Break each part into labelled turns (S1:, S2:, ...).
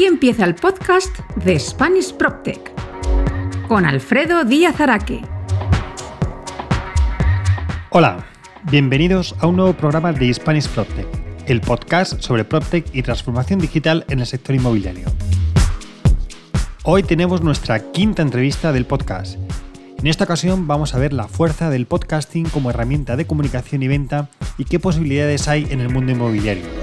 S1: Aquí empieza el podcast de Spanish PropTech con Alfredo Díaz Araque.
S2: Hola, bienvenidos a un nuevo programa de Spanish PropTech, el podcast sobre PropTech y transformación digital en el sector inmobiliario. Hoy tenemos nuestra quinta entrevista del podcast. En esta ocasión vamos a ver la fuerza del podcasting como herramienta de comunicación y venta y qué posibilidades hay en el mundo inmobiliario.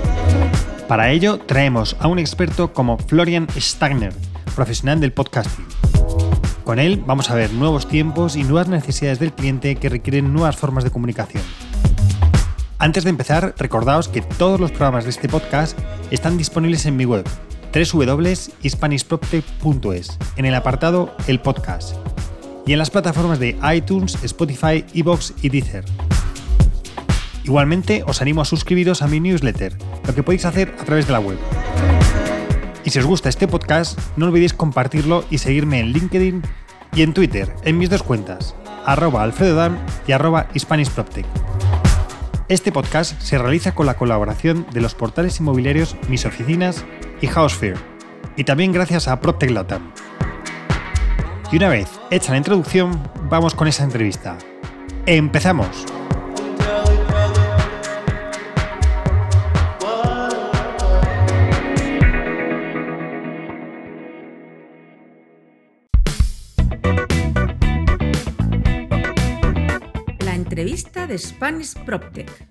S2: Para ello traemos a un experto como Florian Stagner, profesional del podcasting. Con él vamos a ver nuevos tiempos y nuevas necesidades del cliente que requieren nuevas formas de comunicación. Antes de empezar, recordaos que todos los programas de este podcast están disponibles en mi web www.hispanishproptech.es en el apartado El Podcast y en las plataformas de iTunes, Spotify, Evox y Deezer. Igualmente, os animo a suscribiros a mi newsletter, lo que podéis hacer a través de la web. Y si os gusta este podcast, no olvidéis compartirlo y seguirme en LinkedIn y en Twitter, en mis dos cuentas, arroba y arroba. Este podcast se realiza con la colaboración de los portales inmobiliarios Mis Oficinas y Housefear, y también gracias a PropTech Latam. Y una vez hecha la introducción, vamos con esa entrevista. ¡Empezamos!
S1: De Spanish PropTech.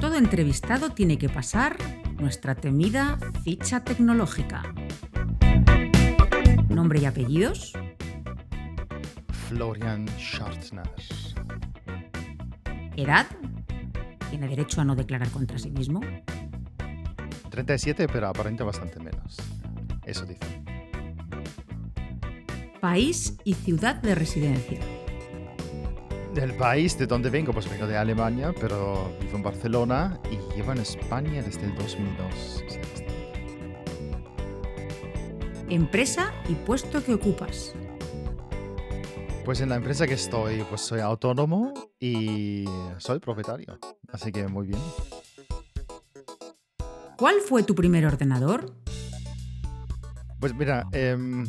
S1: Todo entrevistado tiene que pasar nuestra temida ficha tecnológica. Nombre y apellidos.
S3: Florian Schartner.
S1: Edad. Tiene derecho a no declarar contra sí mismo.
S3: 37, pero aparenta bastante menos. Eso dice.
S1: País y ciudad de residencia.
S3: Del país de donde vengo, pues vengo de Alemania, pero vivo en Barcelona y llevo en España desde el 2002.
S1: Empresa y puesto que ocupas.
S3: Pues en la empresa que estoy, pues soy autónomo y soy propietario. Así que muy bien.
S1: ¿Cuál fue tu primer ordenador?
S3: Pues mira, em,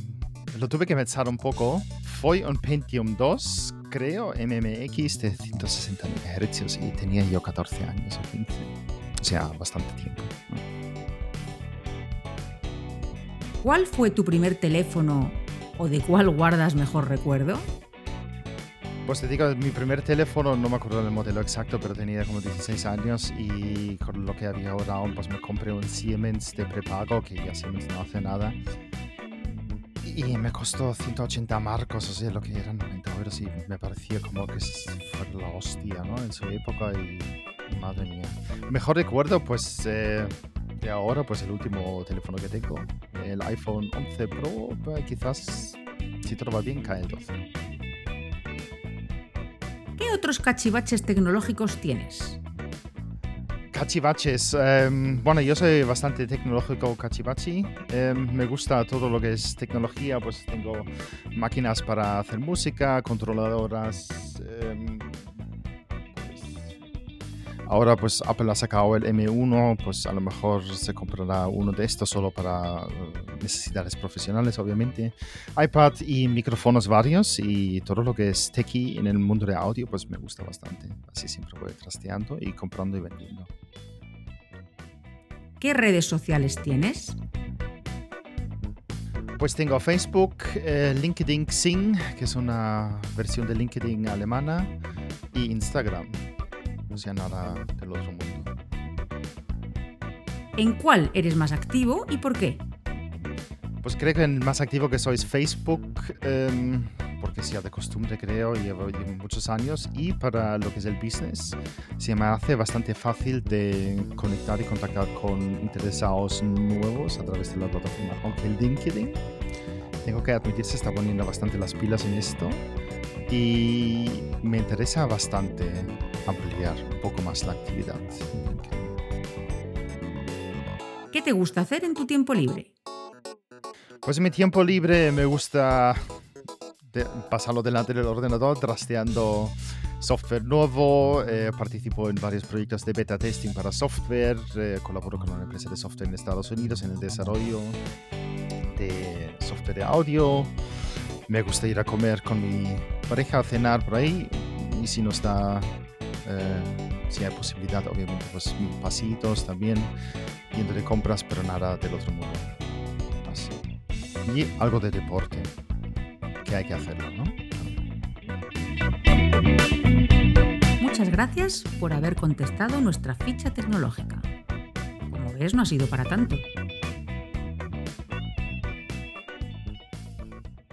S3: lo tuve que pensar un poco. Fue un Pentium 2, creo, MMX de 160 MHz y tenía yo 14 años o 15. O sea, bastante tiempo.
S1: ¿Cuál fue tu primer teléfono o de cuál guardas mejor recuerdo?
S3: Pues te digo, mi primer teléfono, no me acuerdo del modelo exacto, pero tenía como 16 años y con lo que había ahora, pues me compré un Siemens de prepago, que ya Siemens no hace nada. Y me costó 180 marcos, o sea, lo que eran 90 euros y me parecía como que fue la hostia, ¿no? En su época y madre mía. Mejor recuerdo, pues, eh, de ahora, pues el último teléfono que tengo, el iPhone 11 Pro, pues, quizás, si todo va bien, cae el 12.
S1: ¿Qué otros cachivaches tecnológicos tienes?
S3: Cachivaches. Em, bueno, yo soy bastante tecnológico cachivachi. Em, me gusta todo lo que es tecnología, pues tengo máquinas para hacer música, controladoras. Em, ahora pues Apple ha sacado el M1, pues a lo mejor se comprará uno de estos solo para eh, necesidades profesionales, obviamente. iPad y micrófonos varios y todo lo que es techie en el mundo de audio, pues me gusta bastante. Así siempre voy trasteando y comprando y vendiendo.
S1: ¿Qué redes sociales tienes?
S3: Pues tengo Facebook, eh, LinkedIn Xing, que es una versión de LinkedIn alemana, y Instagram. No sea nada del otro mundo.
S1: ¿En cuál eres más activo y por qué?
S3: Pues creo que el más activo que soy es Facebook, em, porque sea de costumbre creo, llevo, llevo muchos años y para lo que es el business se me hace bastante fácil de conectar y contactar con interesados nuevos a través de la plataforma. Aunque el LinkedIn, tengo que admitir, se está poniendo bastante las pilas en esto y me interesa bastante ampliar un poco más la actividad.
S1: ¿Qué te gusta hacer en tu tiempo libre?
S3: Pues en mi tiempo libre me gusta de- pasarlo delante del ordenador trasteando software nuevo, eh, participo en varios proyectos de beta testing para software, eh, colaboro con una empresa de software en Estados Unidos en el desarrollo de software de audio. Me gusta ir a comer con mi pareja, a cenar por ahí. Y si no está, si hay posibilidad, obviamente, pues pasitos también, yendo de compras, pero nada del otro mundo. Así. Y algo de deporte, que hay que hacerlo, ¿no?
S1: Muchas gracias por haber contestado nuestra ficha tecnológica. Como ves, no ha sido para tanto.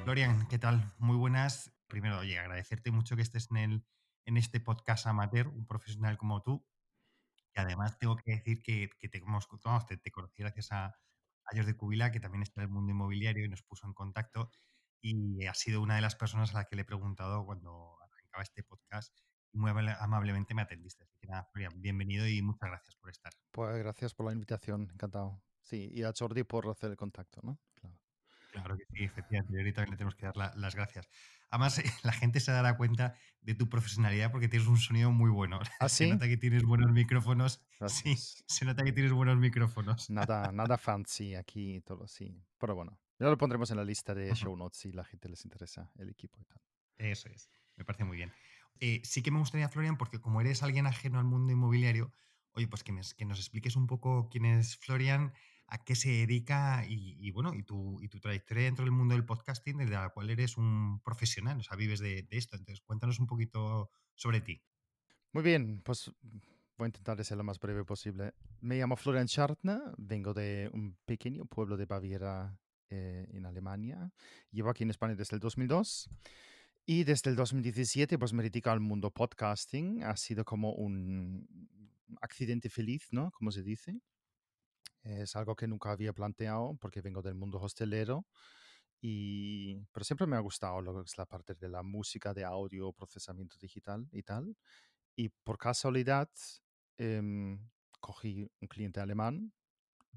S2: Florian, ¿qué tal? Muy buenas. Primero, oye, agradecerte mucho que estés en, el, en este podcast amateur, un profesional como tú. Y además tengo que decir que, que te, te, te, conocí gracias a, a de Cubila, que también está en el mundo inmobiliario y nos puso en contacto. Y ha sido una de las personas a las que le he preguntado cuando arrancaba este podcast muy amablemente me atendiste. Así que nada, Florian, bienvenido y muchas gracias por estar.
S3: Pues gracias por la invitación, encantado. Sí, y a Jordi por hacer el contacto, ¿no?
S2: Claro. Claro que sí, efectivamente. Y ahorita le tenemos que dar la, las gracias. Además, la gente se dará cuenta de tu profesionalidad porque tienes un sonido muy bueno.
S3: ¿Ah,
S2: se
S3: sí?
S2: nota que tienes buenos micrófonos.
S3: Gracias.
S2: Sí, se nota que tienes buenos micrófonos.
S3: Nada, nada fancy aquí, todo sí. Pero bueno, ya lo pondremos en la lista de show notes si la gente les interesa el equipo y tal.
S2: Eso es, me parece muy bien. Eh, sí que me gustaría, Florian, porque como eres alguien ajeno al mundo inmobiliario, oye, pues que, me- que nos expliques un poco quién es Florian, a qué se dedica y, y, bueno, y tu, y tu trayectoria dentro del mundo del podcasting, desde la cual eres un profesional, o sea, vives de, de esto. Entonces, cuéntanos un poquito sobre ti.
S3: Muy bien, pues voy a intentar de ser lo más breve posible. Me llamo Florian Schartner, vengo de un pequeño pueblo de Baviera eh, en Alemania. Llevo aquí en España desde el 2002 y desde el 2017 pues me dedico al mundo podcasting. Ha sido como un accidente feliz, ¿no? Como se dice. Es algo que nunca había planteado porque vengo del mundo hostelero. Y, pero siempre me ha gustado lo que es la parte de la música, de audio, procesamiento digital y tal. Y por casualidad em, cogí un cliente alemán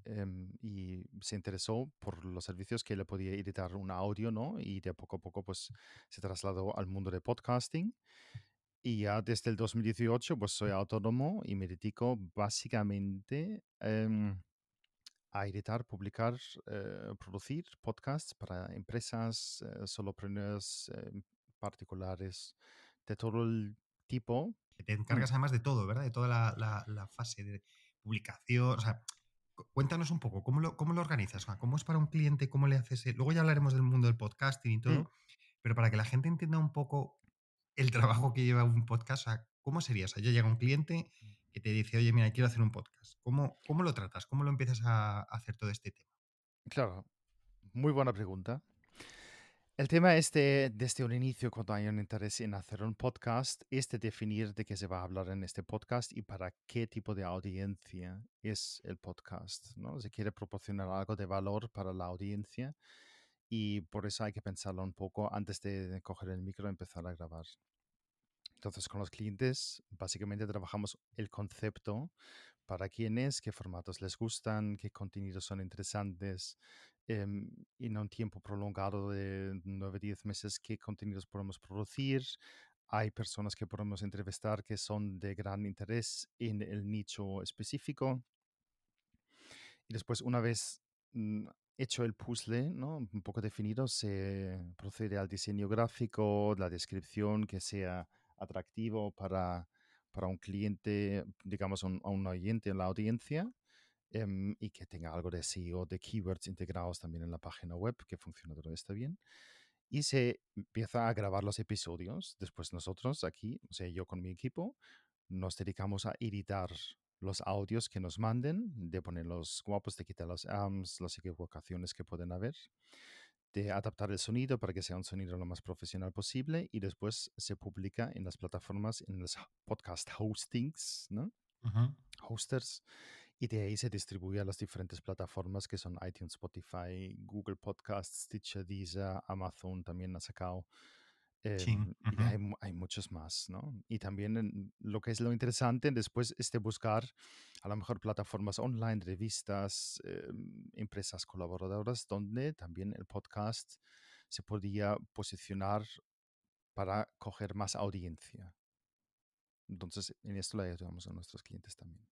S3: em, y se interesó por los servicios que le podía editar un audio, ¿no? Y de poco a poco pues se trasladó al mundo de podcasting. Y ya desde el 2018 pues soy autónomo y me dedico básicamente em, a editar, publicar, eh, producir podcasts para empresas, eh, solopreneurs, eh, particulares, de todo el tipo.
S2: Te encargas además de todo, ¿verdad? De toda la, la- la fase de publicación. O sea, cu- cuéntanos un poco, ¿cómo lo, cómo lo organizas? ¿Cómo es para un cliente? ¿Cómo le haces? Luego ya hablaremos del mundo del podcasting y todo,
S3: Mm,
S2: pero para que la gente entienda un poco el trabajo que lleva un podcast, ¿cómo sería? O sea, ya llega un cliente que te dice, oye, mira, quiero hacer un podcast. ¿Cómo, cómo lo tratas? ¿Cómo lo empiezas a hacer todo este tema?
S3: Claro, muy buena pregunta. El tema es de, desde un inicio, cuando hay un interés en hacer un podcast, es de definir de qué se va a hablar en este podcast y para qué tipo de audiencia es el podcast. ¿no? Se quiere proporcionar algo de valor para la audiencia y por eso hay que pensarlo un poco antes de coger el micro y empezar a grabar. Entonces, con los clientes, básicamente trabajamos el concepto para quiénes, qué formatos les gustan, qué contenidos son interesantes, em, en un tiempo prolongado de 9, 10 meses, qué contenidos podemos producir. Hay personas que podemos entrevistar que son de gran interés en el nicho específico. Y después, una vez mm, hecho el puzzle, ¿no? un poco definido, se procede al diseño gráfico, la descripción que sea atractivo para, para un cliente, digamos, un, a un oyente en la audiencia, em, y que tenga algo de SEO, de keywords integrados también en la página web, que funcione todo esto bien. Y se empieza a grabar los episodios. Después nosotros aquí, o sea, yo con mi equipo, nos dedicamos a editar los audios que nos manden, de poner los guapos, de quitar los AMS, las equivocaciones que pueden haber, de adaptar el sonido para que sea un sonido lo más profesional posible y después se publica en las plataformas, en los podcast hostings, ¿no? Hosters y de ahí se distribuye a las diferentes plataformas que son iTunes, Spotify, Google Podcasts, Stitcher, Deezer, Amazon también ha sacado.
S2: Sí,
S3: em, y hay, mu- hay muchos más, ¿no? Y también en- lo que es lo interesante después es de buscar a lo mejor plataformas online, revistas, em, empresas colaboradoras, donde también el podcast se podía posicionar para coger más audiencia. Entonces, en esto le ayudamos a nuestros clientes también.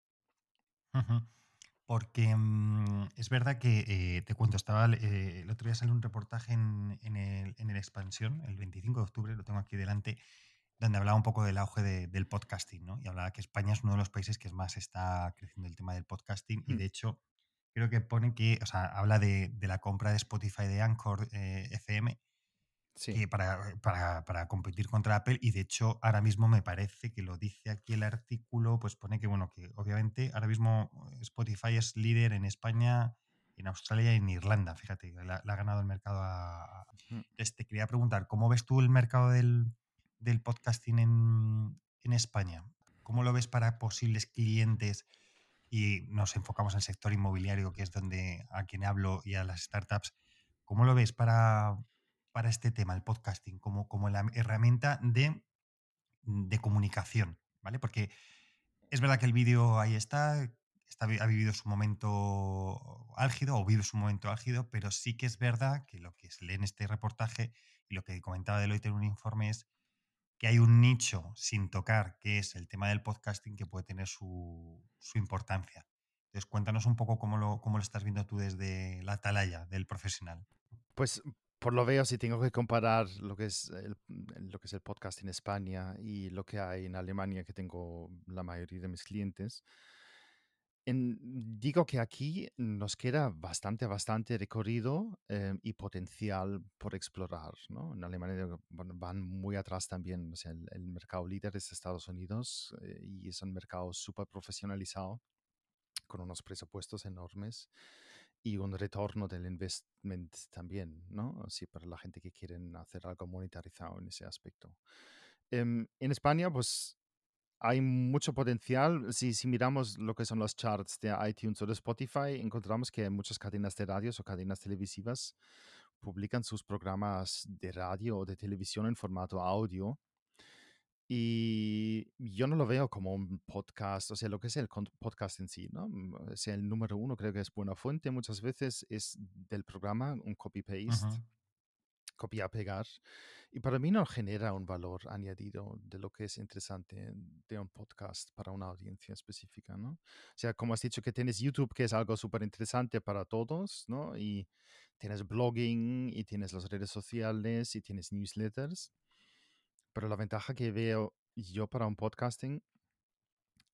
S2: Porque mm, es verdad que, eh, te cuento, estaba, eh, el otro día salió un reportaje en, el, en el Expansión, el 25 de octubre, lo tengo aquí delante, donde hablaba un poco del auge del podcasting, ¿no? Y hablaba que España es uno de los países que más está creciendo el tema del podcasting y mm. de hecho creo que pone que, o sea, habla de, la compra de Spotify de Anchor eh, FM sí. para, para, competir contra Apple y de hecho ahora mismo me parece que lo dice aquí el artículo, pues pone que, bueno, que obviamente ahora mismo Spotify es líder en España en Australia y en Irlanda, fíjate, le ha ganado el mercado a... Entonces, te quería preguntar, ¿cómo ves tú el mercado del, del podcasting en, España? ¿Cómo lo ves para posibles clientes? Y nos enfocamos en el sector inmobiliario, que es donde a quien hablo, y a las startups. ¿Cómo lo ves para, para este tema, el podcasting, como, como la herramienta de, de comunicación? ¿Vale? Porque es verdad que el vídeo ahí está, está, ha vivido su momento álgido o vive su momento álgido, pero sí que es verdad que lo que se lee en este reportaje y lo que comentaba Deloitte en un informe es que hay un nicho sin tocar, que es el tema del podcasting, que puede tener su, importancia. Entonces, cuéntanos un poco cómo lo, cómo lo estás viendo tú desde la atalaya del profesional.
S3: Pues por lo veo, si tengo que comparar lo que es el, lo que es el podcast en España y lo que hay en Alemania, que tengo la mayoría de mis clientes, digo que aquí nos queda bastante, bastante recorrido em, y potencial por explorar. ¿no? En Alemania van muy atrás también. O sea, el, mercado líder es Estados Unidos eh, y es un mercado súper profesionalizado con unos presupuestos enormes y un retorno del investment también, ¿no? Así para la gente que quieren hacer algo monetarizado en ese aspecto. Em, en España, pues hay mucho potencial. Si, si miramos lo que son los charts de iTunes o de Spotify, encontramos que muchas cadenas de radios o cadenas televisivas publican sus programas de radio o de televisión en formato audio. Y yo no lo veo como un podcast, o sea, lo que es el podcast en sí, ¿no? Mm, o sea, el número uno creo que es buena fuente. Muchas veces es del programa un copy-paste copiar-pegar. Y para mí no genera un valor añadido de lo que es interesante de un podcast para una audiencia específica, ¿no? O sea, como has dicho que tienes YouTube, que es algo súper interesante para todos, ¿no? Y tienes blogging, y tienes las redes sociales, y tienes newsletters. Pero la ventaja que veo yo para un podcasting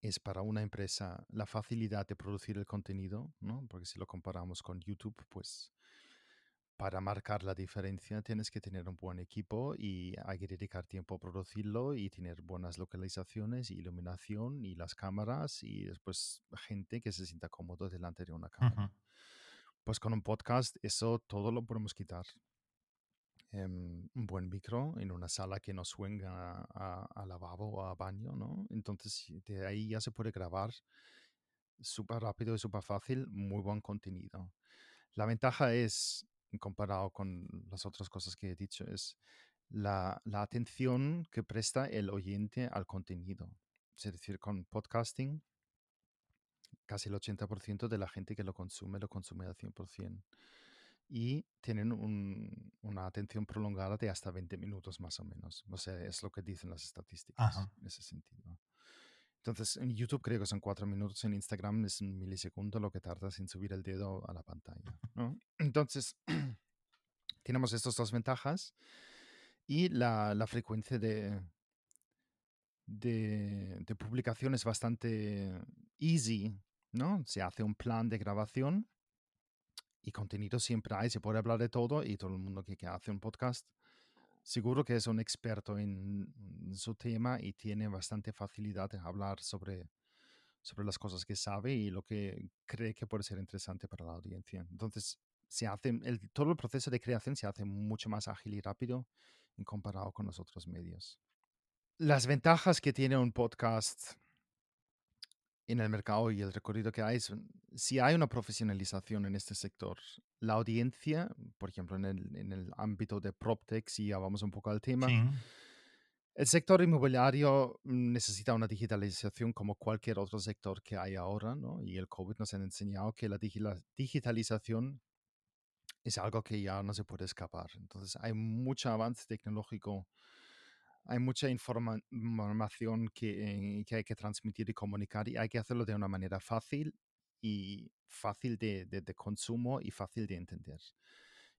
S3: es para una empresa la facilidad de producir el contenido, ¿no? Porque si lo comparamos con YouTube, pues para marcar la diferencia tienes que tener un buen equipo y hay que dedicar tiempo a producirlo y tener buenas localizaciones, iluminación y las cámaras y después gente que se sienta cómodo delante de una cámara. Pues con un podcast eso todo lo podemos quitar. Em, un buen micro en una sala que no suena a, a, lavabo o a baño, ¿no? Entonces de ahí ya se puede grabar súper rápido y súper fácil, muy buen contenido. La ventaja es comparado con las otras cosas que he dicho, es la, atención que presta el oyente al contenido. Es decir, con podcasting, casi el 80% de la gente que lo consume lo consume al 100%. Y tienen una atención prolongada de hasta 20 minutos más o menos. O sea, es lo que dicen las estadísticas en ese sentido. Entonces, en YouTube creo que son cuatro minutos, en Instagram es un milisegundo lo que tardas en subir el dedo a la pantalla. ¿no? Entonces, tenemos estas dos ventajas y la, la frecuencia de, de, de, publicación es bastante easy, ¿no? Se hace un plan de grabación y contenido siempre hay, se puede hablar de todo y todo el mundo que, que hace un podcast seguro que es un experto en su tema y tiene bastante facilidad de hablar sobre, sobre las cosas que sabe y lo que cree que puede ser interesante para la audiencia. Entonces, se hace, el, todo el proceso de creación se hace mucho más ágil y rápido en comparado con los otros medios. Las ventajas que tiene un podcast en el mercado y el recorrido que hay, si hay una profesionalización en este sector, la audiencia, por ejemplo, en el, en el ámbito de PropTech, si ya vamos un poco al tema, el sector inmobiliario necesita una digitalización como cualquier otro sector que hay ahora, ¿no? Y el COVID nos ha enseñado que la digitalización es algo que ya no se puede escapar. Entonces, hay mucho avance tecnológico hay mucha información que, que, hay que transmitir y comunicar y hay que hacerlo de una manera fácil y fácil de, de, consumo y fácil de entender.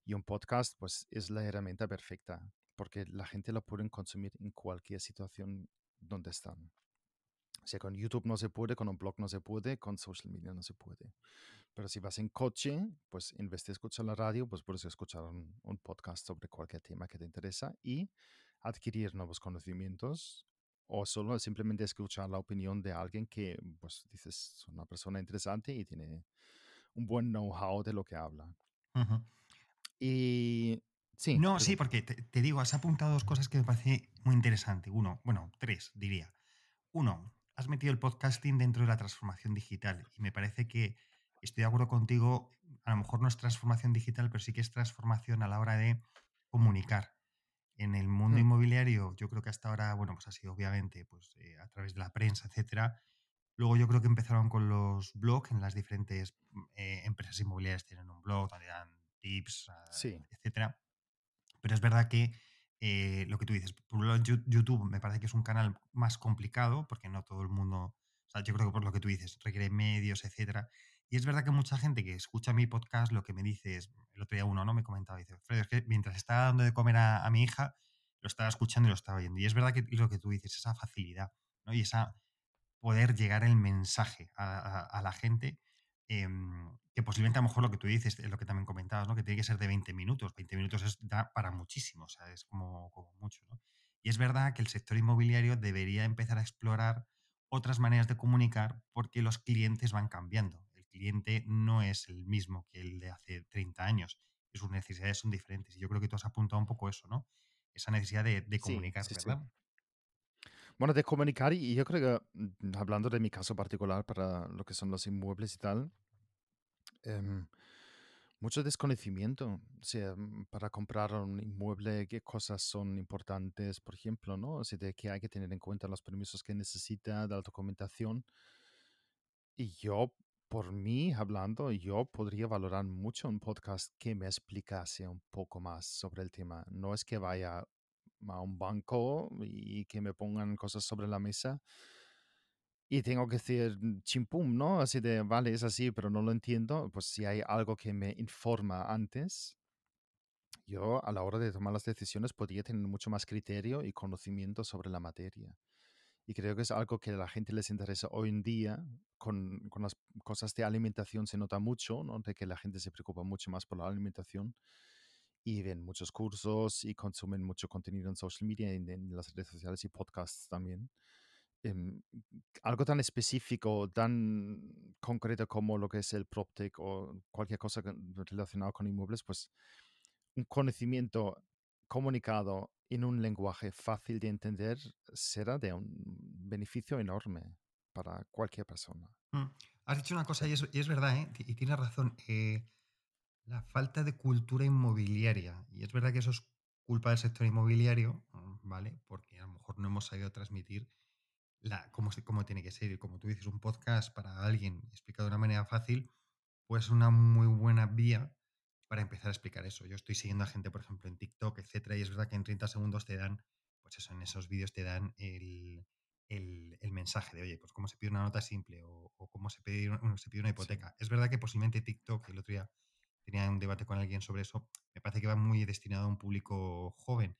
S3: Y un podcast pues es la herramienta perfecta porque la gente lo puede consumir en cualquier situación donde están. O sea, con YouTube no se puede, con un blog no se puede, con social media no se puede. Pero si vas en coche, pues en vez de escuchar la radio, pues puedes escuchar un, un podcast sobre cualquier tema que te interesa y adquirir nuevos conocimientos o solo simplemente escuchar la opinión de alguien que, pues, dices, es una persona interesante y tiene un buen know-how de lo que habla. Y sí.
S2: No, sí, porque te, digo, has apuntado dos cosas que me parece muy interesante. Uno, bueno, tres, diría. Uno, has metido el podcasting dentro de la transformación digital y me parece que estoy de acuerdo contigo, a lo mejor no es transformación digital, pero sí que es transformación a la hora de comunicar. En el mundo mm. inmobiliario, yo creo que hasta ahora, bueno, pues ha sido obviamente pues, eh, a través de la prensa, etcétera. Luego yo creo que empezaron con los blogs en las diferentes mm, eh, empresas inmobiliarias tienen un blog donde dan tips, ah, etcétera. Pero es verdad que eh, lo que tú dices, por un lado YouTube me parece que es un canal más complicado porque no todo el mundo, o sea, yo creo que por lo que tú dices, requiere medios, etcétera. Y es verdad que mucha gente que escucha mi podcast lo que me dice es, el otro día uno no me comentaba, dice, Fred, es que mientras estaba dando de comer a, mi hija, lo estaba escuchando y lo estaba viendo. Y es verdad que lo que tú dices, esa facilidad, ¿no? Y esa poder llegar el mensaje a, la gente, em, que posiblemente a lo mejor lo que tú dices, es lo que también comentabas, ¿no? Que tiene que ser de 20 minutos. 20 minutos es, da para muchísimo, o sea, es como, como mucho, ¿no? Y es verdad que el sector inmobiliario debería empezar a explorar otras maneras de comunicar porque los clientes van cambiando cliente no es el mismo que el de hace 30 años y sus necesidades son diferentes. Y yo creo que tú has apuntado un poco eso, ¿no? Esa necesidad de, comunicar, ¿verdad?
S3: Bueno, de comunicar y yo creo que mm, hablando de mi caso particular para lo que son los inmuebles y tal, em, mucho desconocimiento, o sea, mm, para comprar un inmueble, qué cosas son importantes, por ejemplo, ¿no? O sea, de qué hay que tener en cuenta los permisos que necesita, de la documentación. Y yo por mí hablando, yo podría valorar mucho un podcast que me explicase un poco más sobre el tema. No es que vaya a un banco y que me pongan cosas sobre la mesa y tengo que decir chimpum, ¿no? Así de, vale, es así, pero no lo entiendo. Pues si hay algo que me informa antes, yo a la hora de tomar las decisiones podría tener mucho más criterio y conocimiento sobre la materia. Y creo que es algo que a la gente les interesa hoy en día. Con, con, las cosas de alimentación se nota mucho, ¿no? De que la gente se preocupa mucho más por la alimentación y ven muchos cursos y consumen mucho contenido en social media, en, en las redes sociales y podcasts también. Eh, algo tan específico, tan concreto como lo que es el PropTech o cualquier cosa relacionada con inmuebles, pues un conocimiento comunicado en un lenguaje fácil de entender será de un beneficio enorme para cualquier persona.
S2: Mm, has dicho una cosa y es, verdad, ¿eh? y tienes razón. Eh, la falta de cultura inmobiliaria. Y es verdad que eso es culpa del sector inmobiliario, ¿vale? Porque a lo mejor no hemos sabido transmitir la, cómo, cómo tiene que ser. Y como tú dices, un podcast para alguien explicado de una manera fácil, pues una muy buena vía para empezar a explicar eso. Yo estoy siguiendo a gente, por ejemplo, en TikTok, etcétera, y es verdad que en 30 segundos te dan, pues eso, en esos vídeos te dan el, mensaje de, oye, pues cómo se pide una nota simple o, cómo se pide, se pide una hipoteca. Es verdad que posiblemente TikTok, el otro día tenía un debate con alguien sobre eso, me parece que va muy destinado a un público joven.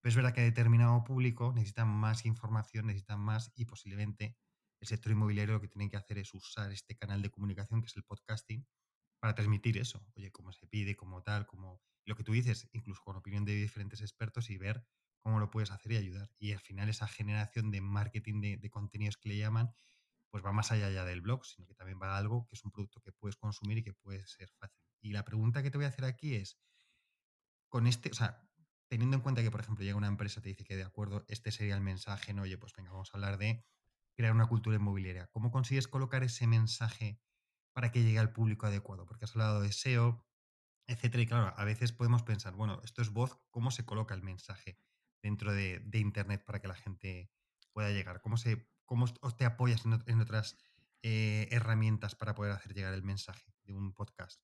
S2: Pero es verdad que determinado público necesita más información, necesita más y posiblemente el sector inmobiliario lo que tiene que hacer es usar este canal de comunicación que es el podcasting para transmitir eso. Oye, cómo se pide, cómo tal, como lo que tú dices, incluso con opinión de diferentes expertos y ver cómo lo puedes hacer y ayudar. Y al final esa generación de marketing de, contenidos que le llaman, pues va más allá ya del blog, sino que también va a algo que es un producto que puedes consumir y que puede ser fácil. Y la pregunta que te voy a hacer aquí es, con este, o sea, teniendo en cuenta que, por ejemplo, llega una empresa, te dice que de acuerdo, este sería el mensaje, no, oye, pues venga, vamos a hablar de crear una cultura inmobiliaria. ¿Cómo consigues colocar ese mensaje para que llegue al público adecuado, porque has hablado de SEO, etcétera. Y claro, a veces podemos pensar, bueno, esto es voz, ¿cómo se coloca el mensaje dentro de, Internet para que la gente pueda llegar? ¿Cómo, se, cómo te apoyas en, otras eh, herramientas para poder hacer llegar el mensaje de un podcast?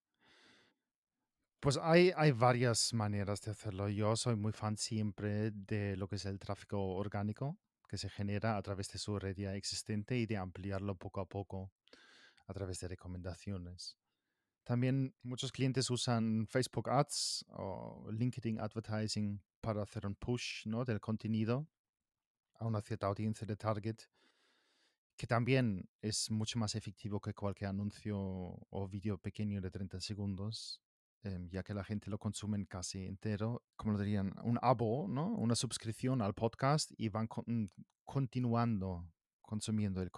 S3: Pues hay, hay varias maneras de hacerlo. Yo soy muy fan siempre de lo que es el tráfico orgánico que se genera a través de su red ya existente y de ampliarlo poco a poco a través de recomendaciones. También muchos clientes usan Facebook Ads o LinkedIn Advertising para hacer un push ¿no? del contenido a una cierta audiencia de target, que también es mucho más efectivo que cualquier anuncio o vídeo pequeño de 30 segundos, em, ya que la gente lo consume casi entero, como lo dirían, un abo, ¿no? una suscripción al podcast y van continuando consumiendo el,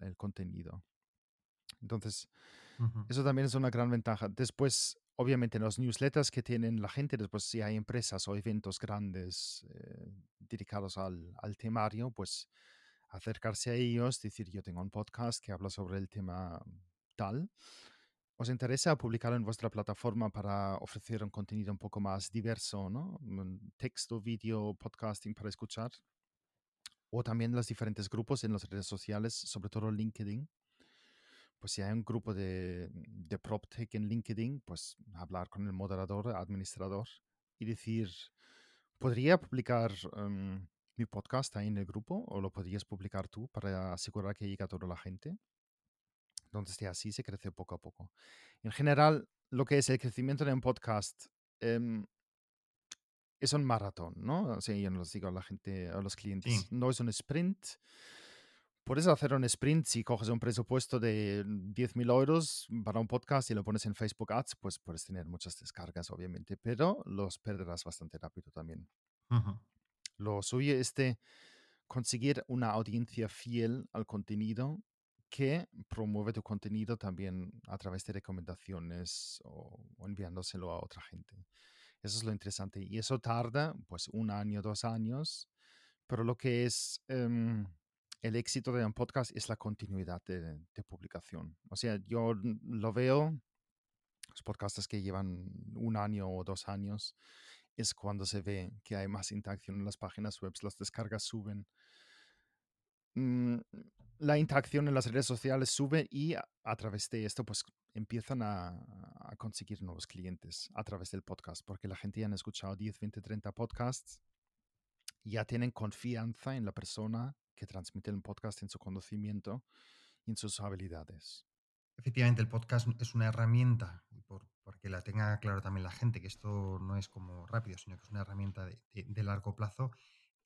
S3: el contenido. Entonces, eso también es una gran ventaja. Después, obviamente, los newsletters que tienen la gente, después si hay empresas o eventos grandes eh, dedicados al, al, temario, pues acercarse a ellos, decir, yo tengo un podcast que habla sobre el tema tal. ¿Os interesa publicarlo en vuestra plataforma para ofrecer un contenido un poco más diverso, ¿no? Texto, vídeo, podcasting para escuchar. O también los diferentes grupos en las redes sociales, sobre todo LinkedIn pues si hay un grupo de, de PropTech en LinkedIn, pues hablar con el moderador, administrador y decir, ¿podría publicar em, mi podcast ahí en el grupo o lo podrías publicar tú para asegurar que llega a toda la gente? Entonces, así se crece poco a poco. En general, lo que es el crecimiento de un podcast em, es un maratón, ¿no? O sea, yo no digo a la gente, a los clientes, no es un sprint Puedes hacer un sprint si coges un presupuesto de 10.000 euros para un podcast y lo pones en Facebook Ads, pues puedes tener muchas descargas, obviamente, pero los perderás bastante rápido también. Lo suyo es de conseguir una audiencia fiel al contenido que promueve tu contenido también a través de recomendaciones o, enviándoselo a otra gente. Eso es lo interesante. Y eso tarda pues un año, dos años, pero lo que es... Em, el éxito de un podcast es la continuidad de, publicación. O sea, yo lo veo, los podcasts que llevan un año o dos años, es cuando se ve que hay más interacción en las páginas web, las descargas suben. Mm, la interacción en las redes sociales sube y a, través de esto pues empiezan a, a, conseguir nuevos clientes a través del podcast, porque la gente ya han escuchado 10, 20, 30 podcasts, ya tienen confianza en la persona que transmite el podcast en su conocimiento y en sus habilidades.
S2: Efectivamente, el podcast es una herramienta, por, porque la tenga claro también la gente, que esto no es como rápido, sino que es una herramienta de, largo plazo.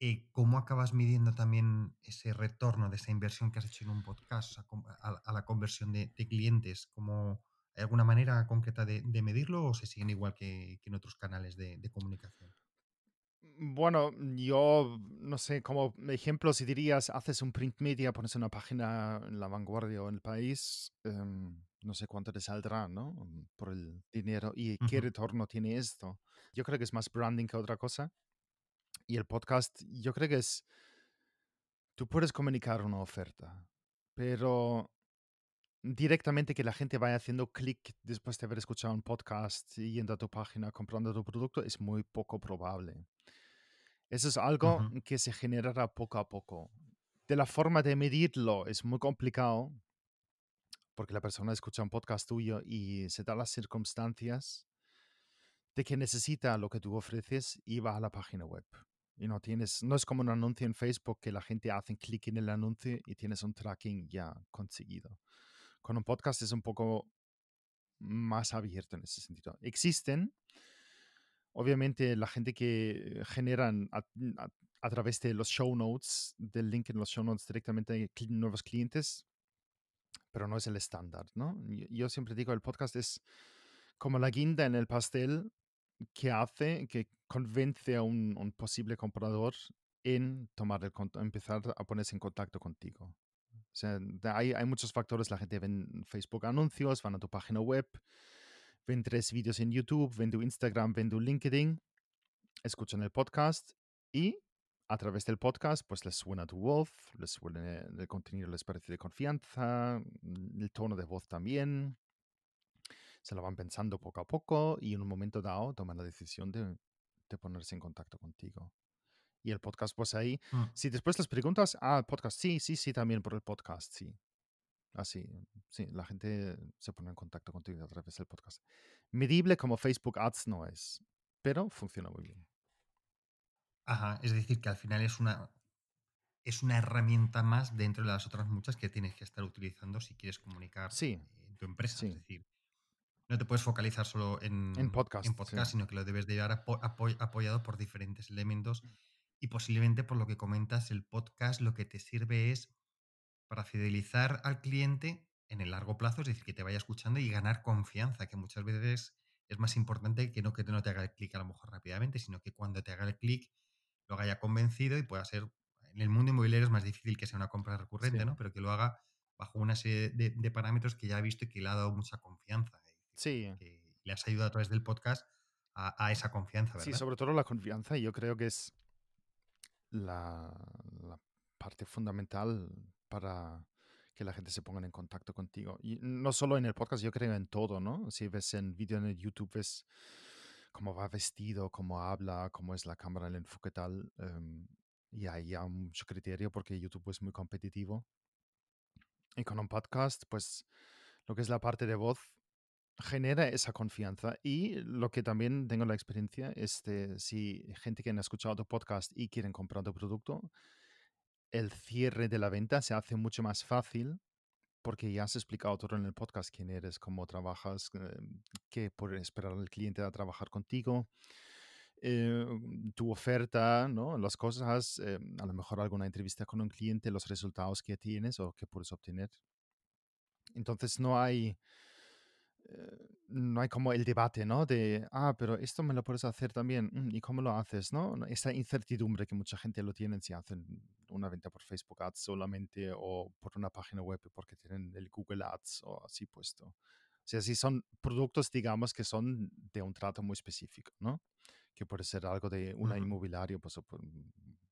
S2: Eh, ¿Cómo acabas midiendo también ese retorno de esa inversión que has hecho en un podcast a, la conversión de, clientes? ¿Cómo, ¿Hay alguna manera concreta de, medirlo o se siguen igual que, en otros canales de comunicación?
S3: Bueno, yo no sé, como ejemplo, si dirías, haces un print media, pones una página en la vanguardia o en el país, em, no sé cuánto te saldrá, ¿no? Por el dinero. ¿Y qué retorno tiene esto? Yo creo que es más branding que otra cosa. Y el podcast, yo creo que es, tú puedes comunicar una oferta, pero directamente que la gente vaya haciendo clic después de haber escuchado un podcast y yendo a tu página comprando tu producto es muy poco probable. Eso es algo que se generará poco a poco. De la forma de medirlo es muy complicado porque la persona escucha un podcast tuyo y se da las circunstancias de que necesita lo que tú ofreces y va a la página web. Y no tienes, no es como un anuncio en Facebook que la gente hace clic en el anuncio y tienes un tracking ya conseguido. Con un podcast es un poco más abierto en ese sentido. Existen obviamente la gente que generan a, través de los show notes, del link en los show notes directamente nuevos clientes, pero no es el estándar, ¿no? Yo, siempre digo, el podcast es como la guinda en el pastel que hace, que convence a un, posible comprador en tomar el empezar a ponerse en contacto contigo. O sea, hay, hay muchos factores. La gente ve en Facebook anuncios, van a tu página web, ven tres vídeos en YouTube, ven tu Instagram, ven tu LinkedIn, escuchan el podcast y a través del podcast pues les suena tu voz, les suena el contenido, les parece de confianza, mm, el tono de voz también. Se lo van pensando poco a poco y en un momento dado toman la decisión de, ponerse en contacto contigo. Y el podcast, pues ahí, mm. si después les preguntas, ah, el podcast, sí, sí, sí, también por el podcast, sí. Así, sí, la gente se pone en contacto contigo a través del podcast. medible como Facebook Ads no es, pero funciona muy bien.
S2: Ajá, es decir, que al final es una, es una herramienta más dentro de las otras muchas que tienes que estar utilizando si quieres comunicar
S3: Sí,
S2: en tu empresa.
S3: sí.
S2: Es decir, no te puedes focalizar solo en,
S3: En podcast,
S2: en podcast,
S3: sí.
S2: sino que lo debes de llevar apo- apo- apoyado por diferentes elementos. Y posiblemente, por lo que comentas, el podcast lo que te sirve es para fidelizar al cliente en el largo plazo, es decir, que te vaya escuchando y ganar confianza, que muchas veces es más importante que no que no te haga el clic a lo mejor rápidamente, sino que cuando te haga el clic lo haga ya convencido y pueda ser. En el mundo inmobiliario es más difícil que sea una compra recurrente,
S3: Sí.
S2: ¿no? Pero que lo haga bajo una serie de, de parámetros que ya ha visto y que le ha dado mucha confianza.
S3: Sí,
S2: que le has ayudado a través del podcast a, a esa confianza, ¿verdad?
S3: sí, sobre todo la confianza, yo creo que es la, la parte fundamental para que la gente se ponga en contacto contigo. Y no solo en el podcast, yo creo en todo, ¿no? Si ves en vídeo en el YouTube, ves cómo va vestido, cómo habla, cómo es la cámara, el enfoque tal. em, y hay ya mucho criterio porque YouTube es muy competitivo. Y con un podcast, pues lo que es la parte de voz genera esa confianza. Y lo que también tengo la experiencia es de si gente que ha escuchado tu podcast y quieren comprar tu producto, el cierre de la venta se hace mucho más fácil porque ya has explicado todo en el podcast quién eres, cómo trabajas, eh, qué puede esperar el cliente a trabajar contigo, eh, tu oferta, ¿no? Las cosas, eh, a lo mejor alguna entrevista con un cliente, los resultados que tienes o que puedes obtener. Entonces no hay, no hay como el debate, ¿no? De, ah, pero esto me lo puedes hacer también. mm, ¿Y cómo lo haces, no? Esa incertidumbre que mucha gente lo tiene si hacen una venta por Facebook Ads solamente o por una página web porque tienen el Google Ads o así puesto. O sea, si son productos, digamos, que son de un trato muy específico, ¿no? Que puede ser algo de una
S2: Ujú.
S3: inmobiliaria, por, supu-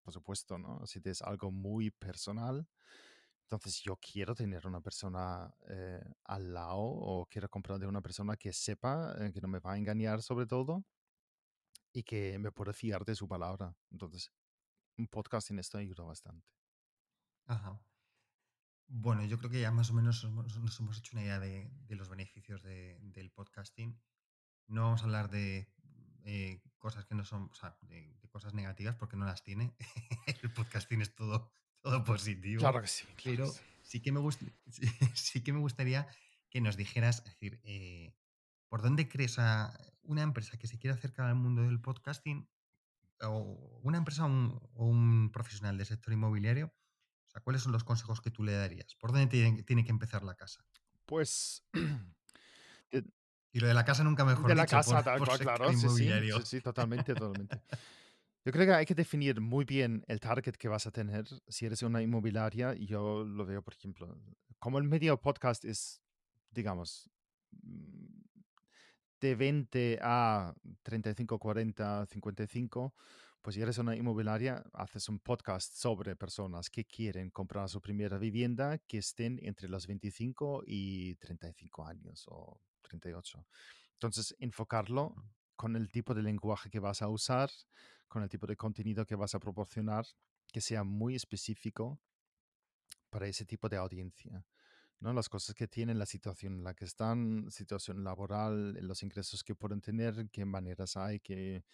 S3: por supuesto, ¿no? Si es algo muy personal, entonces yo quiero tener una persona eh, al lado o quiero comprar de una persona que sepa eh, que no me va a engañar sobre todo y que me pueda fiar de su palabra. Entonces, un podcast en esto ayuda bastante.
S2: Ajá. Bueno, yo creo que ya más o menos nos hemos hecho una idea de, de los beneficios de- del podcasting. No vamos a hablar de eh, cosas que no son, o sea, de cosas negativas porque no las tiene. El podcasting es todo, todo positivo.
S3: Claro que sí. claro que
S2: Pero
S3: sí.
S2: sí que me, gust- sí, que me gustaría que nos dijeras, es decir, eh, ¿por dónde crees a una empresa que se quiera acercar al mundo del podcasting o una empresa o un, o un profesional del sector inmobiliario? O sea, ¿cuáles son los consejos que tú le darías? ¿Por dónde tiene, tiene que empezar la casa?
S3: Pues
S2: Y lo de la casa nunca mejor
S3: de la
S2: dicho,
S3: casa,
S2: por,
S3: tal
S2: por
S3: claro. Sí, totalmente, totalmente. Yo creo que hay que definir muy bien el target que vas a tener. Si eres una inmobiliaria, yo lo veo, por ejemplo, como el medio podcast es, digamos, mm, de 20 a 35, 40, 55, pues si eres una inmobiliaria, haces un podcast sobre personas que quieren comprar su primera vivienda que estén entre los 25 y 35 años o 38. Entonces, enfocarlo. Con el tipo de lenguaje que vas a usar, con el tipo de contenido que vas a proporcionar, que sea muy específico para ese tipo de audiencia. ¿no? Las cosas que tienen, la situación en la que están, situación laboral, los ingresos que pueden tener, qué maneras hay, qué,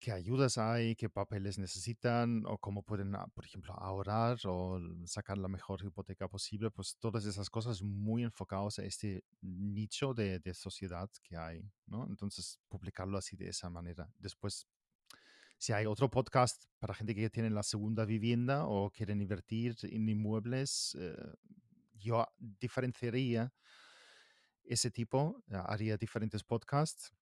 S3: qué ayudas hay, qué papeles necesitan, o cómo pueden, ah, por ejemplo, ahorrar o sacar la mejor hipoteca posible, pues todas esas cosas muy enfocadas a este nicho de, de sociedad que hay, ¿no? Entonces, publicarlo así de esa manera. Después, si hay otro podcast para gente que tiene la segunda vivienda o quieren invertir en inmuebles, eh, yo diferenciaría ese tipo, eh, haría diferentes podcasts,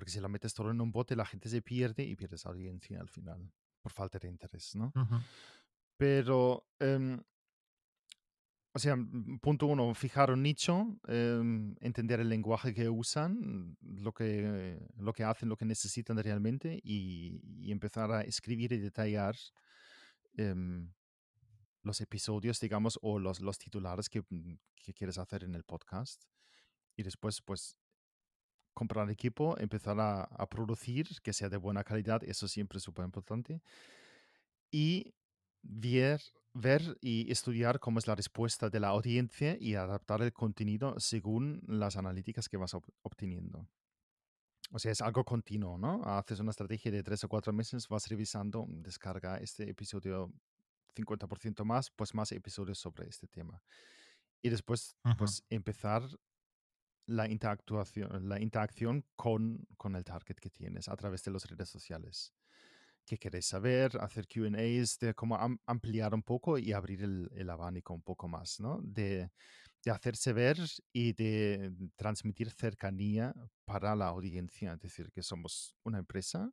S3: porque si la metes todo en un bote, la gente se pierde y pierdes audiencia al final, por falta de interés, ¿no?
S2: Ujú.
S3: Pero, em, o sea, mm, punto uno, fijar un nicho, em, entender el lenguaje que usan, lo que, lo que hacen, lo que necesitan realmente y, y empezar a escribir y detallar em, los episodios, digamos, o los, los titulares que, mm, que quieres hacer en el podcast. Y después, pues, comprar equipo, empezar a, a producir, que sea de buena calidad, eso siempre es súper importante. Y ver ver y estudiar cómo es la respuesta de la audiencia y adaptar el contenido según las analíticas que vas obteniendo. O sea, es algo continuo, ¿no? Haces una estrategia de tres o cuatro meses, vas revisando, descarga este episodio 50% más, pues más episodios sobre este tema. Y después, pues empezar la interactuación, la interacción con, con el target que tienes a través de las redes sociales. ¿Qué queréis saber? Hacer QAs, de cómo ampliar un poco y abrir el, el, abanico un poco más, ¿no? De, de hacerse ver y de transmitir cercanía para la audiencia. Es decir, que somos una empresa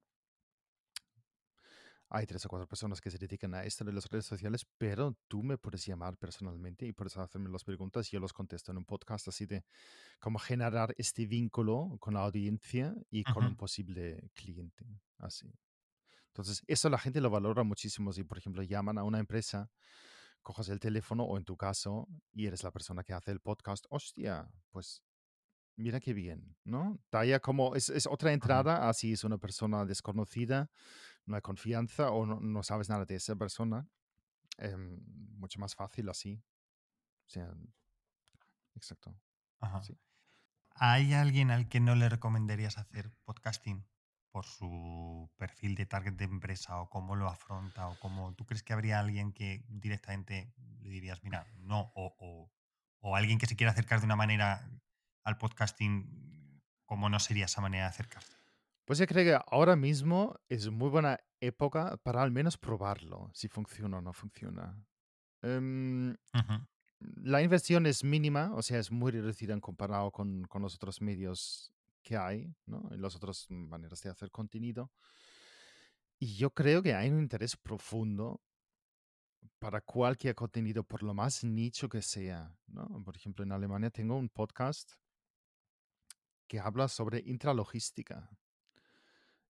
S3: hay tres o cuatro personas que se dedican a esto de las redes sociales, pero tú me puedes llamar personalmente y puedes hacerme las preguntas y yo los contesto en un podcast así de cómo generar este vínculo con la audiencia y con un posible cliente. Así. Entonces, eso la gente lo valora muchísimo. Si, por ejemplo, llaman a una empresa, cojas el teléfono o en tu caso y eres la persona que hace el podcast, hostia, pues mira qué bien, ¿no? Talla como, es, es otra entrada, así es una persona desconocida, no hay confianza o no, sabes nada de esa persona. Em, mucho más fácil así. O sea, exacto.
S2: ¿Hay alguien al que no le recomendarías hacer podcasting por su perfil de target de empresa o cómo lo afronta o cómo tú crees que habría alguien que directamente le dirías, mira, no, o, o, o alguien que se quiera acercar de una manera al podcasting, ¿cómo no sería esa manera de acercarse?
S3: Pues yo creo que ahora mismo es muy buena época para al menos probarlo, si funciona o no funciona. Em, la inversión es mínima, o sea, es muy reducida en comparado con, con los otros medios que hay, ¿no? Y las otras maneras de hacer contenido. Y yo creo que hay un interés profundo para cualquier contenido, por lo más nicho que sea, ¿no? Por ejemplo, en Alemania tengo un podcast que habla sobre intralogística.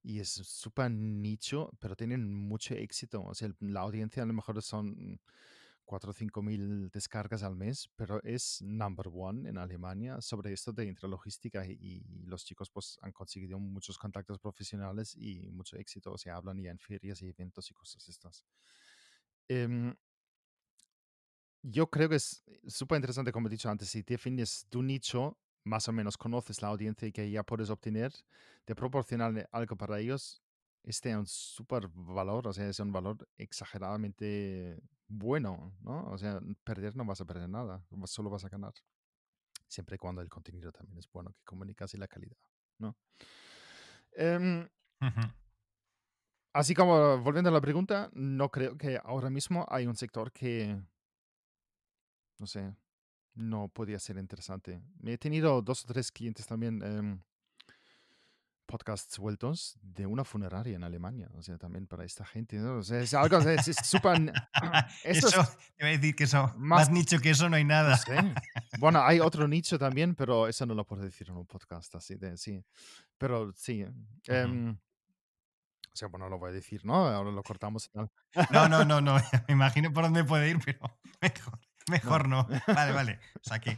S3: Y es súper nicho, pero tienen mucho éxito. O sea, la audiencia a lo mejor son 4 o 5 mil descargas al mes, pero es number one en Alemania sobre esto de intralogística y, los chicos pues han conseguido muchos contactos profesionales y mucho éxito. O sea, hablan ya en ferias y eventos y cosas estas. Em, yo creo que es súper interesante, como he dicho antes, si defines tu nicho, más o menos conoces la audiencia y que ya puedes obtener, de proporcionar algo para ellos, este es un súper valor, o sea, es un valor exageradamente bueno, ¿no? O sea, perder no vas a perder nada, solo vas a ganar. Siempre y cuando el contenido también es bueno, que comunicas y la calidad, ¿no? Em, así como, volviendo a la pregunta, no creo que ahora mismo hay un sector que, no sé, no podía ser interesante. Me he tenido dos o tres clientes también, em, podcasts sueltos de una funeraria en Alemania. O sea, también para esta gente, ¿no? O sea, es algo, es súper...
S2: eso, te voy a decir que eso, más, nicho que eso no hay nada.
S3: Bueno, hay otro nicho también, pero eso no lo puedo decir en un podcast así de, sí. Pero sí. Em, o sea, bueno, lo voy a decir, ¿no? Ahora lo cortamos.
S2: No, no, no, no. Me imagino por dónde puede ir, pero mejor. Mejor no. Vale, vale. O sea que.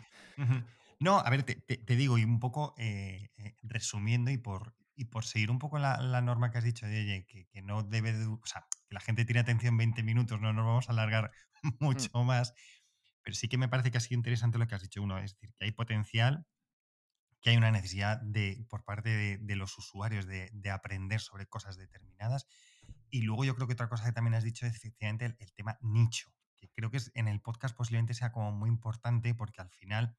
S2: No, a ver, te, digo, y un poco eh, eh, resumiendo y por, y por seguir un poco la, norma que has dicho de que, que, no debe de, o sea, que la gente tiene atención 20 minutos, no nos vamos a alargar mm. mucho más. Pero sí que me parece que ha sido interesante lo que has dicho uno, es decir, que hay potencial, que hay una necesidad de, por parte de, los usuarios de, aprender sobre cosas determinadas. Y luego yo creo que otra cosa que también has dicho es efectivamente el tema nicho que creo que es, en el podcast posiblemente sea como muy importante porque al final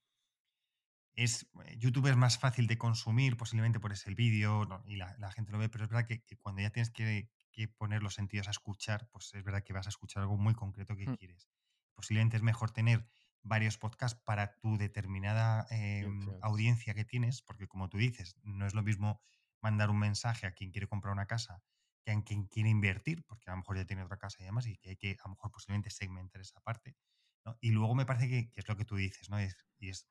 S2: es, eh, YouTube es más fácil de consumir, posiblemente por ese vídeo y la, gente lo ve, pero es verdad que, cuando ya tienes que, poner los sentidos a escuchar, pues es verdad que vas a escuchar algo muy concreto que mm. quieres. Posiblemente es mejor tener varios podcasts para tu determinada em, audiencia que tienes, porque como tú dices, no es lo mismo mandar un mensaje a quien quiere comprar una casa que en quien quiere invertir, porque a lo mejor ya tiene otra casa y demás, y que hay que a lo mejor posiblemente segmentar esa parte. Y luego me parece que, es lo que tú dices, ¿no? Es, y es,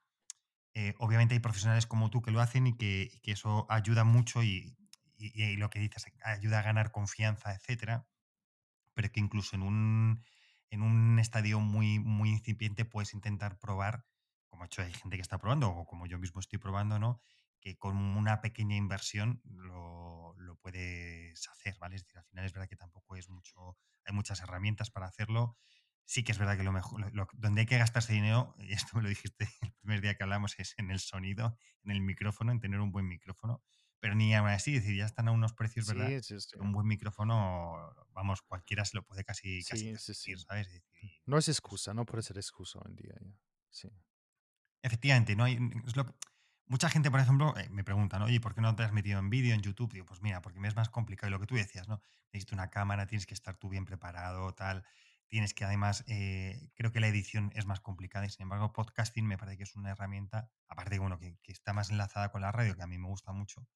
S2: eh, obviamente hay profesionales como tú que lo hacen y que, eso ayuda mucho y, y, lo que dices, ayuda a ganar confianza, etcétera, pero que incluso en un, en un estadio muy, muy incipiente puedes intentar probar, como hecho hay gente que está probando, o como yo mismo estoy probando, ¿no? Que con una pequeña inversión lo, puedes hacer, ¿vale? Es decir, al final es verdad que tampoco es mucho, hay muchas herramientas para hacerlo, sí que es verdad que lo mejor, lo- donde hay que gastarse dinero, y esto me lo dijiste el primer día que hablamos, es en el sonido, en el micrófono, en tener un buen micrófono. Pero ni aún así, es decir, ya están a unos precios, ¿verdad?
S3: Sí, sí, sí.
S2: Un buen micrófono, vamos, cualquiera se lo puede casi, casi
S3: sí.
S2: ¿sabes? Es decir,
S3: No es excusa, no puede ser excusa hoy en día ya. Sí.
S2: Efectivamente, no hay. Es lo mucha gente, por ejemplo, eh, me pregunta, ¿no? Oye, ¿por qué no te has metido en vídeo en YouTube? Digo, pues mira, porque me es más complicado. Y lo que tú decías, ¿no? Necesito una cámara, tienes que estar tú bien preparado, tal. Tienes que además, eh, creo que la edición es más complicada y sin embargo, podcasting me parece que es una herramienta, aparte de bueno, que, que está más enlazada con la radio, que a mí me gusta mucho,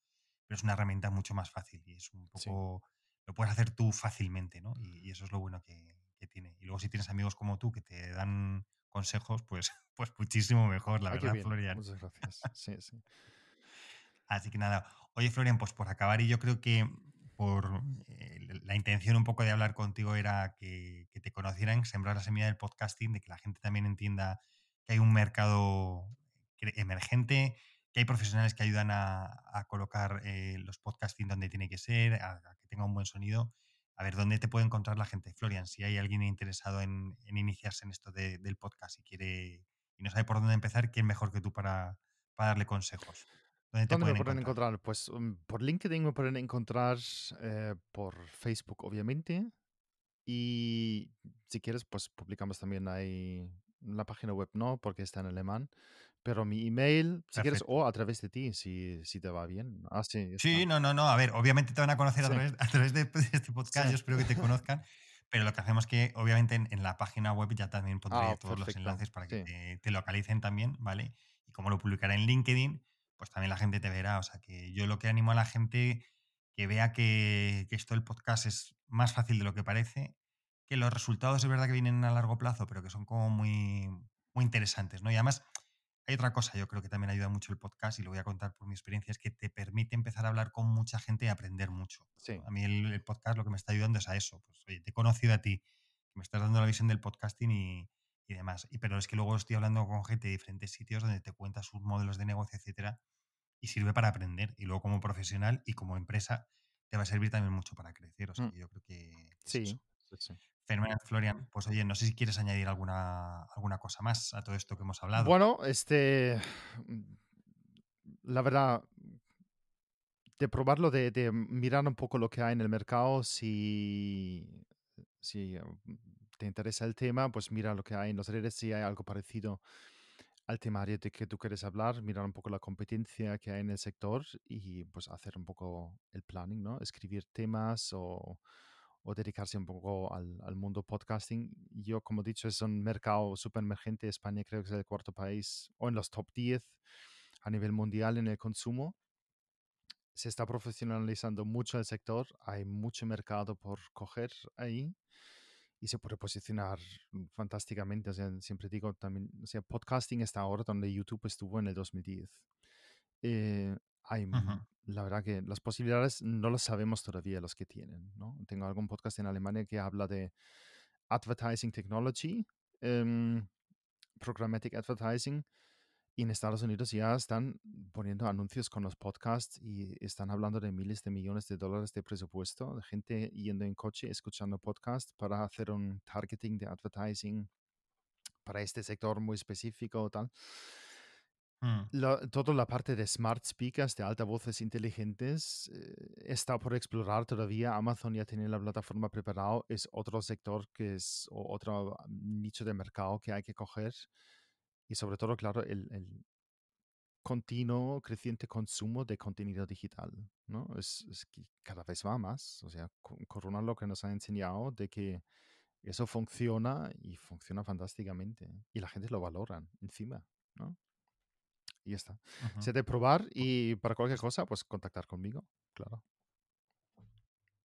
S2: pero es una herramienta mucho más fácil y es un
S3: Sí.
S2: poco. Lo puedes hacer tú fácilmente, ¿no? Y, y eso es lo bueno que, que tiene. Y luego, si tienes amigos como tú que te dan consejos, pues, pues muchísimo mejor, la verdad,
S3: bien.
S2: Florian.
S3: Muchas gracias. Sí, sí.
S2: Así que nada, oye Florian, pues por acabar y yo creo que por eh, la intención un poco de hablar contigo era que, que te conocieran, sembrar la semilla del podcasting, de que la gente también entienda que hay un mercado emergente, que hay profesionales que ayudan a, a colocar eh, los podcasting donde tiene que ser, a, a que tenga un buen sonido. A ver, ¿dónde te puede encontrar la gente? Florian, si hay alguien interesado en, en iniciarse en esto de- del podcast y quiere y no sabe por dónde empezar, ¿quién mejor que tú para, para darle consejos? ¿Dónde te
S3: ¿Dónde me
S2: pueden
S3: pueden
S2: encontrar?
S3: encontrar? Pues um, por LinkedIn me pueden encontrar, eh, por Facebook, obviamente. Y si quieres, pues publicamos también ahí la página web, no, porque está en alemán. Pero mi email, si quieres,
S2: Perfecto.
S3: o a través de ti, si, si te va bien. Ah, sí.
S2: Sí, no, no, no. A ver, obviamente te van a conocer a
S3: Sí.
S2: través, a través de, de este podcast.
S3: Sí.
S2: Yo espero que te conozcan. Pero lo que hacemos es que, obviamente, en, en la página web ya también pondré
S3: Ah,
S2: todos los
S3: perfecto.
S2: enlaces para que te, te localicen también, ¿vale? Y como lo publicaré en LinkedIn, pues también la gente te verá. O sea, que yo lo que animo a la gente que vea que, que esto del podcast es más fácil de lo que parece, que los resultados es verdad que vienen a largo plazo, pero que son como muy, muy interesantes, ¿no? Y además, hay otra cosa, yo creo que también ayuda mucho el podcast, y lo voy a contar por mi experiencia, es que te permite empezar a hablar con mucha gente y aprender mucho.
S3: Sí.
S2: A mí el, el podcast lo que me está ayudando es a eso. Pues, oye, te he conocido a ti, me estás dando la visión del podcasting y, y demás. Y, pero es que luego estoy hablando con gente de diferentes sitios donde te cuenta sus modelos de negocio, etcétera, y sirve para aprender. Y luego como profesional y como empresa te va a servir también mucho para crecer. O sea,
S3: Mm.
S2: que yo creo que es
S3: Sí,
S2: eso.
S3: sí, sí.
S2: Fenomenal, Florian. Pues oye, no sé si quieres añadir alguna, alguna cosa más a todo esto que hemos hablado.
S3: Bueno, este. La verdad, de probarlo, de, mirar un poco lo que hay en el mercado, si, si eh, te interesa el tema, pues mira lo que hay en las redes, si hay algo parecido al temario de que tú quieres hablar, mirar un poco la competencia que hay en el sector y pues hacer un poco el planning, ¿no? Escribir temas o, o dedicarse un poco al, al mundo podcasting. Yo, como he dicho, es un mercado súper emergente. España creo que es el cuarto país o en los top 10 a nivel mundial en el consumo. Se está profesionalizando mucho el sector, hay mucho mercado por coger ahí y se puede posicionar fantásticamente. O sea, siempre digo también, o sea, podcasting está ahora donde YouTube estuvo en el 2010. Eh, hay, m-
S2: Ujú.
S3: la verdad que las posibilidades no las sabemos todavía los que tienen, ¿no? Tengo algún podcast en Alemania que habla de advertising technology, em, programmatic advertising, y en Estados Unidos ya están poniendo anuncios con los podcasts y están hablando de miles de millones de dólares de presupuesto, de gente yendo en coche, escuchando podcasts para hacer un targeting de advertising para este sector muy específico o tal.
S2: Mm.
S3: La- toda la parte de smart speakers, de altavoces inteligentes, eh, está por explorar todavía. Amazon ya tiene la plataforma preparada. Es otro sector que es o otro nicho de mercado que hay que coger. Y sobre todo, claro, el, el continuo creciente consumo de contenido digital, ¿no? Es, es que cada vez va más. O sea, co- Corona lo que nos ha enseñado de que eso funciona y funciona fantásticamente. Y la gente lo valora encima, ¿no? Y ya está.
S2: Ujú.
S3: Se de probar y para cualquier cosa, pues contactar conmigo, claro.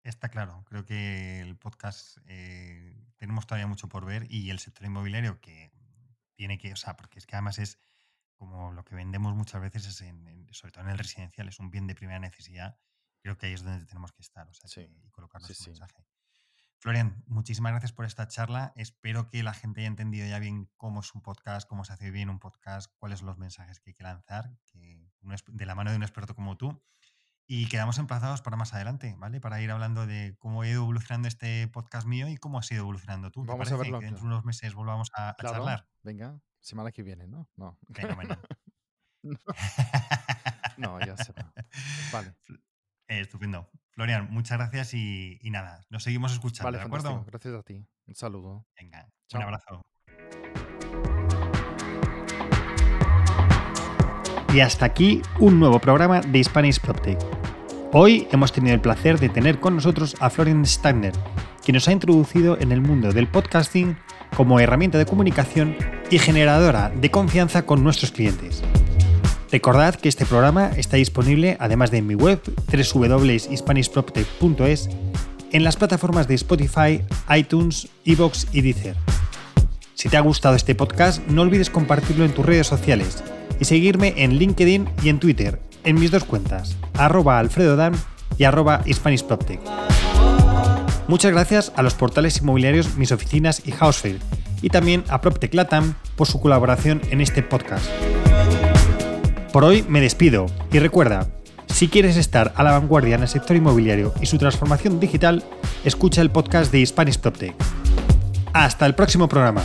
S2: Está claro, creo que el podcast eh, tenemos todavía mucho por ver y el sector inmobiliario que tiene que, o sea, porque es que además es como lo que vendemos muchas veces es en, en- sobre todo en el residencial, es un bien de primera necesidad. Creo que ahí es donde tenemos que estar, o sea,
S3: Sí,
S2: que- y colocar
S3: sí, sí.
S2: mensaje. Florian, muchísimas gracias por esta charla. Espero que la gente haya entendido ya bien cómo es un podcast, cómo se hace bien un podcast, cuáles son los mensajes que hay que lanzar, que de la mano de un experto como tú.
S4: y quedamos emplazados para más adelante, ¿vale? Para ir hablando de cómo ha ido evolucionando este podcast mío y cómo has ido evolucionando tú. ¿Te
S3: Vamos a
S4: parece?
S3: verlo.
S4: Que dentro de unos meses volvamos a, a charlar.
S3: venga, semana que viene, ¿no? No.
S4: Fenómeno.
S3: No, ya se va. Vale,
S4: Eh, Estupendo. Florian, muchas gracias y, y nada, nos seguimos escuchando,
S3: vale,
S4: ¿de acuerdo?
S3: Gracias a ti. Un saludo.
S4: Venga, un abrazo.
S2: Y hasta aquí un nuevo programa de Spanish PropTech. Hoy hemos tenido el placer de tener con nosotros a Florian Stagner, quien nos ha introducido en el mundo del podcasting como herramienta de comunicación y generadora de confianza con nuestros clientes. Recordad que este programa está disponible, además de en mi web www.hispanishproptech.es, en las plataformas de Spotify, iTunes, Evox y Deezer. Si te ha gustado este podcast, no olvides compartirlo en tus redes sociales y seguirme en LinkedIn y en Twitter, en mis dos cuentas, arroba alfredodam y arroba hispanishproptech. Muchas gracias a los portales inmobiliarios Mis Oficinas y Housefair y también a PropTech Latam por su colaboración en este podcast. Por hoy me despido y recuerda, si quieres estar a la vanguardia en el sector inmobiliario y su transformación digital, escucha el podcast de Spanish PropTech. Hasta el próximo programa.